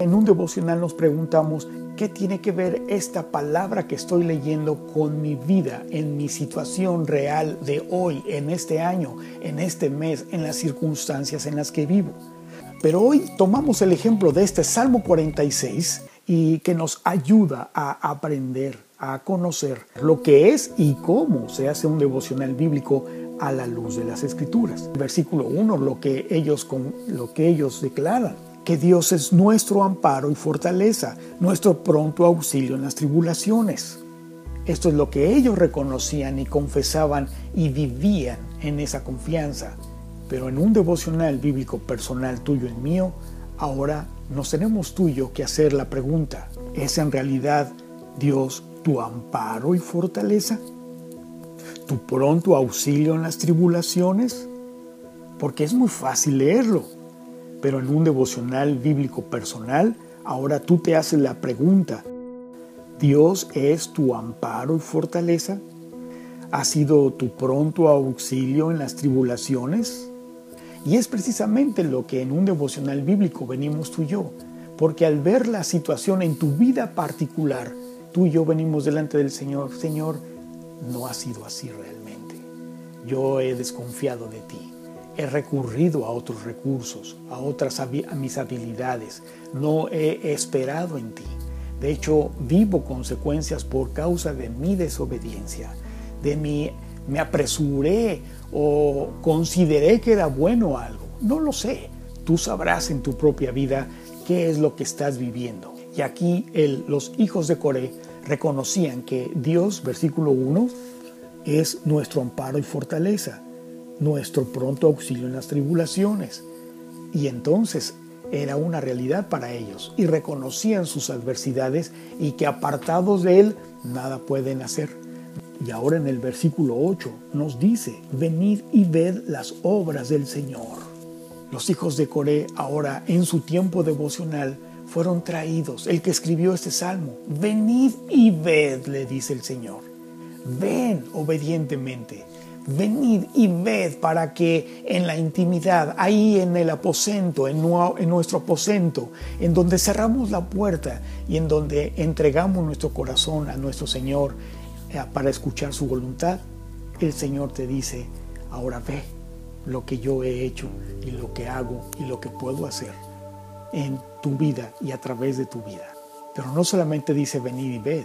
En un devocional nos preguntamos, ¿qué tiene que ver esta palabra que estoy leyendo con mi vida, en mi situación real de hoy, en este año, en este mes, en las circunstancias en las que vivo? Pero hoy tomamos el ejemplo de este Salmo 46 y que nos ayuda a aprender, a conocer lo que es y cómo se hace un devocional bíblico a la luz de las escrituras. Versículo 1, lo que ellos, lo que ellos declaran que Dios es nuestro amparo y fortaleza, nuestro pronto auxilio en las tribulaciones. Esto es lo que ellos reconocían y confesaban y vivían en esa confianza. Pero en un devocional bíblico personal tuyo y mío, ahora nos tenemos tuyo que hacer la pregunta, ¿es en realidad Dios tu amparo y fortaleza? ¿Tu pronto auxilio en las tribulaciones? Porque es muy fácil leerlo pero en un devocional bíblico personal, ahora tú te haces la pregunta, ¿Dios es tu amparo y fortaleza? ¿Ha sido tu pronto auxilio en las tribulaciones? Y es precisamente lo que en un devocional bíblico venimos tú y yo, porque al ver la situación en tu vida particular, tú y yo venimos delante del Señor, Señor, no ha sido así realmente. Yo he desconfiado de ti he recurrido a otros recursos, a otras a mis habilidades, no he esperado en ti. De hecho, vivo consecuencias por causa de mi desobediencia, de mi me apresuré o consideré que era bueno algo. No lo sé. Tú sabrás en tu propia vida qué es lo que estás viviendo. Y aquí los hijos de Coré reconocían que Dios, versículo 1, es nuestro amparo y fortaleza nuestro pronto auxilio en las tribulaciones. Y entonces era una realidad para ellos y reconocían sus adversidades y que apartados de Él nada pueden hacer. Y ahora en el versículo 8 nos dice, venid y ved las obras del Señor. Los hijos de Coré ahora en su tiempo devocional fueron traídos. El que escribió este salmo, venid y ved, le dice el Señor. Ven obedientemente venid y ved para que en la intimidad, ahí en el aposento, en, nuestro aposento, en donde cerramos la puerta y en donde entregamos nuestro corazón a nuestro Señor eh, para escuchar su voluntad, el Señor te dice, ahora ve lo que yo he hecho y lo que hago y lo que puedo hacer en tu vida y a través de tu vida. Pero no solamente dice venid y ved,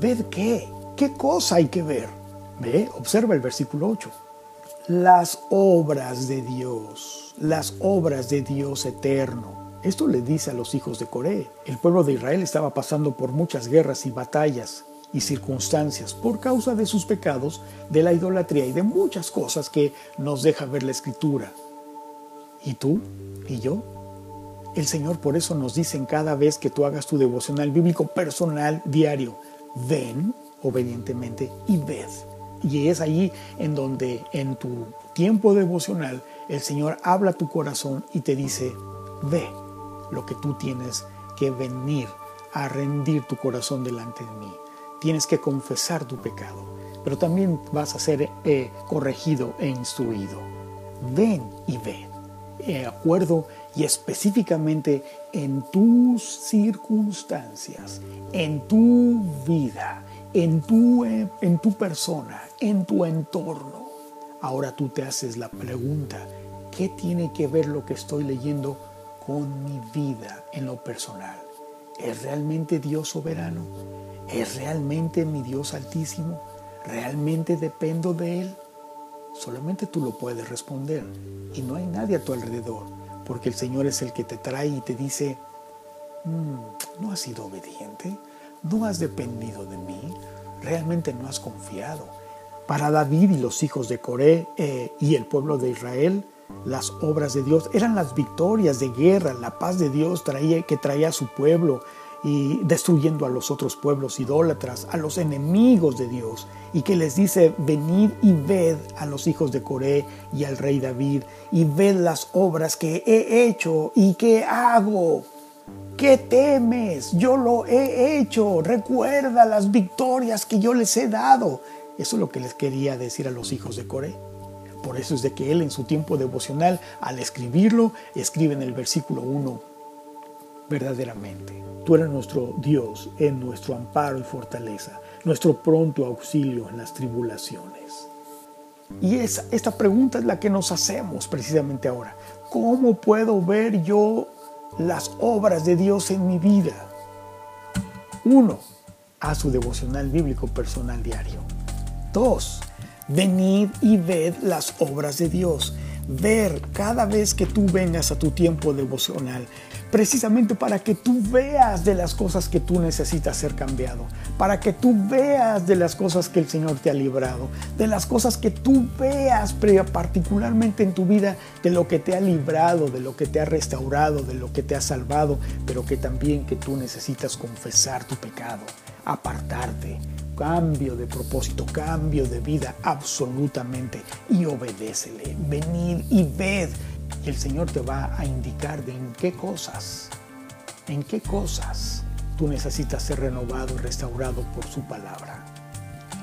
ved qué, qué cosa hay que ver Ve, observa el versículo 8. Las obras de Dios, las obras de Dios eterno. Esto le dice a los hijos de Coré. El pueblo de Israel estaba pasando por muchas guerras y batallas y circunstancias por causa de sus pecados, de la idolatría y de muchas cosas que nos deja ver la escritura. ¿Y tú? ¿Y yo? El Señor por eso nos dice en cada vez que tú hagas tu devocional bíblico personal diario, ven obedientemente y ved. Y es allí en donde en tu tiempo devocional el Señor habla a tu corazón y te dice, ve lo que tú tienes que venir a rendir tu corazón delante de mí. Tienes que confesar tu pecado, pero también vas a ser eh, corregido e instruido. Ven y ve, de acuerdo y específicamente en tus circunstancias, en tu vida, en tu, en tu persona, en tu entorno. Ahora tú te haces la pregunta, ¿qué tiene que ver lo que estoy leyendo con mi vida en lo personal? ¿Es realmente Dios soberano? ¿Es realmente mi Dios altísimo? ¿Realmente dependo de Él? Solamente tú lo puedes responder y no hay nadie a tu alrededor, porque el Señor es el que te trae y te dice, mm, no has sido obediente, no has dependido de mí, realmente no has confiado. Para David y los hijos de Coré eh, y el pueblo de Israel, las obras de Dios eran las victorias de guerra, la paz de Dios traía, que traía a su pueblo y destruyendo a los otros pueblos idólatras, a los enemigos de Dios, y que les dice, venid y ved a los hijos de Coré y al rey David, y ved las obras que he hecho y que hago. ¿Qué temes? Yo lo he hecho. Recuerda las victorias que yo les he dado. Eso es lo que les quería decir a los hijos de Coré. Por eso es de que él en su tiempo devocional, al escribirlo, escribe en el versículo 1, verdaderamente. Tú eres nuestro Dios, en nuestro amparo y fortaleza, nuestro pronto auxilio en las tribulaciones. Y esa, esta pregunta es la que nos hacemos precisamente ahora. ¿Cómo puedo ver yo las obras de Dios en mi vida? Uno, a su devocional bíblico personal diario. Dos, venid y ved las obras de Dios ver cada vez que tú vengas a tu tiempo devocional, precisamente para que tú veas de las cosas que tú necesitas ser cambiado, para que tú veas de las cosas que el Señor te ha librado, de las cosas que tú veas particularmente en tu vida, de lo que te ha librado, de lo que te ha restaurado, de lo que te ha salvado, pero que también que tú necesitas confesar tu pecado, apartarte, cambio de propósito, cambio de vida absolutamente y obedécele. Venid y ved. Y el Señor te va a indicar en qué cosas, en qué cosas tú necesitas ser renovado y restaurado por su palabra.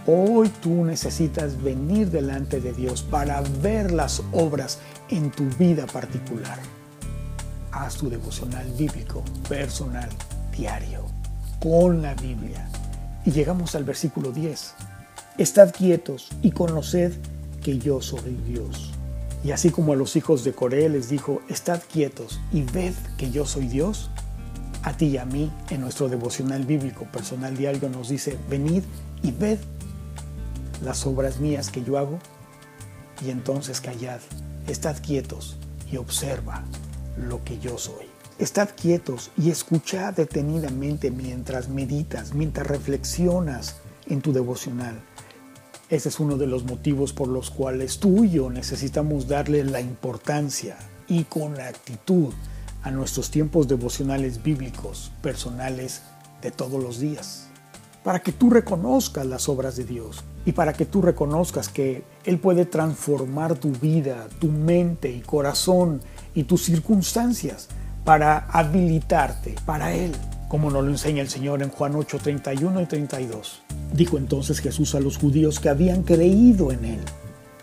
Hoy tú necesitas venir delante de Dios para ver las obras en tu vida particular. Haz tu devocional bíblico, personal, diario, con la Biblia y llegamos al versículo 10. Estad quietos y conoced que yo soy Dios. Y así como a los hijos de Coré les dijo, estad quietos y ved que yo soy Dios, a ti y a mí en nuestro devocional bíblico personal diario nos dice, venid y ved las obras mías que yo hago y entonces callad, estad quietos y observa lo que yo soy. Estad quietos y escuchad detenidamente mientras meditas, mientras reflexionas en tu devocional. Ese es uno de los motivos por los cuales tú y yo necesitamos darle la importancia y con actitud a nuestros tiempos devocionales bíblicos, personales de todos los días. Para que tú reconozcas las obras de Dios y para que tú reconozcas que Él puede transformar tu vida, tu mente y corazón y tus circunstancias para habilitarte para Él, como nos lo enseña el Señor en Juan 8, 31 y 32. Dijo entonces Jesús a los judíos que habían creído en Él.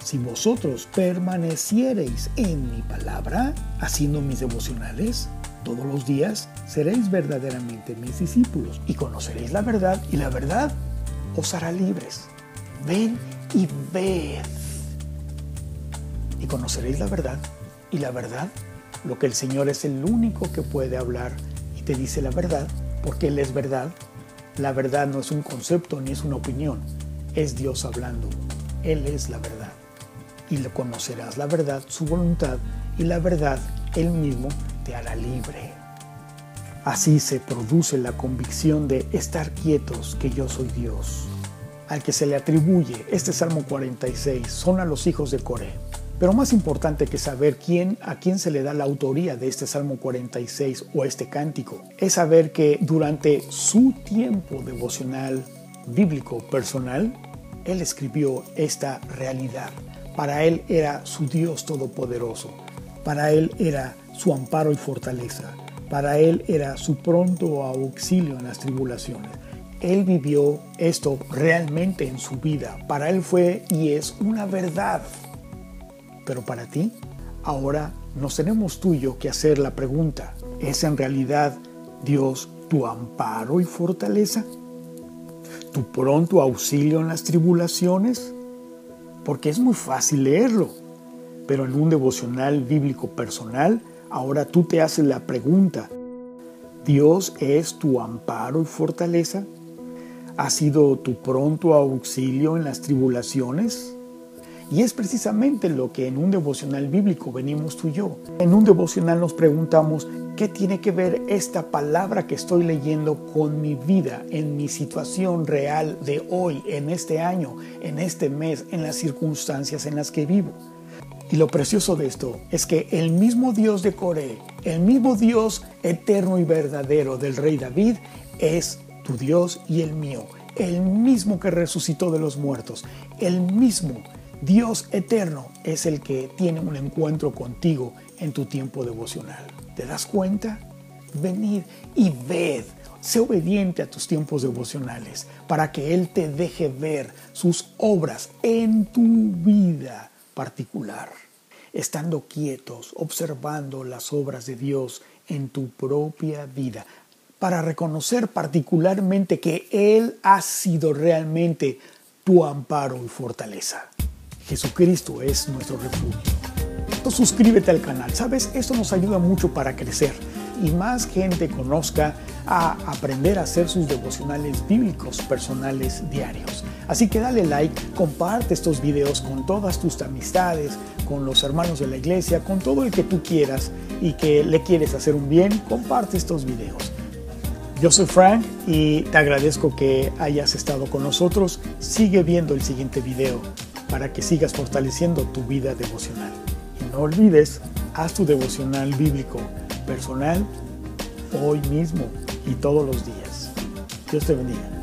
Si vosotros permaneciereis en mi palabra, haciendo mis devocionales, todos los días seréis verdaderamente mis discípulos y conoceréis la verdad y la verdad os hará libres. Ven y ved. Y conoceréis la verdad y la verdad lo que el Señor es el único que puede hablar y te dice la verdad, porque Él es verdad. La verdad no es un concepto ni es una opinión, es Dios hablando. Él es la verdad. Y le conocerás la verdad, su voluntad, y la verdad Él mismo te hará libre. Así se produce la convicción de estar quietos que yo soy Dios. Al que se le atribuye este Salmo 46 son a los hijos de Coré. Pero más importante que saber quién, a quién se le da la autoría de este Salmo 46 o este cántico, es saber que durante su tiempo devocional bíblico personal, él escribió esta realidad. Para él era su Dios todopoderoso. Para él era su amparo y fortaleza. Para él era su pronto auxilio en las tribulaciones. Él vivió esto realmente en su vida. Para él fue y es una verdad. Pero para ti, ahora nos tenemos tú y yo que hacer la pregunta, ¿es en realidad Dios tu amparo y fortaleza? ¿Tu pronto auxilio en las tribulaciones? Porque es muy fácil leerlo, pero en un devocional bíblico personal, ahora tú te haces la pregunta, ¿Dios es tu amparo y fortaleza? ¿Ha sido tu pronto auxilio en las tribulaciones? Y es precisamente lo que en un devocional bíblico venimos tú y yo. En un devocional nos preguntamos, ¿qué tiene que ver esta palabra que estoy leyendo con mi vida, en mi situación real de hoy, en este año, en este mes, en las circunstancias en las que vivo? Y lo precioso de esto es que el mismo Dios de Coré, el mismo Dios eterno y verdadero del rey David, es tu Dios y el mío. El mismo que resucitó de los muertos, el mismo Dios eterno es el que tiene un encuentro contigo en tu tiempo devocional. ¿Te das cuenta? Venid y ved. Sé obediente a tus tiempos devocionales para que Él te deje ver sus obras en tu vida particular. Estando quietos, observando las obras de Dios en tu propia vida para reconocer particularmente que Él ha sido realmente tu amparo y fortaleza. Jesucristo es nuestro refugio. Entonces, suscríbete al canal, ¿sabes? Esto nos ayuda mucho para crecer y más gente conozca a aprender a hacer sus devocionales bíblicos personales diarios. Así que dale like, comparte estos videos con todas tus amistades, con los hermanos de la iglesia, con todo el que tú quieras y que le quieres hacer un bien, comparte estos videos. Yo soy Frank y te agradezco que hayas estado con nosotros. Sigue viendo el siguiente video para que sigas fortaleciendo tu vida devocional. Y no olvides, haz tu devocional bíblico personal hoy mismo y todos los días. Dios te bendiga.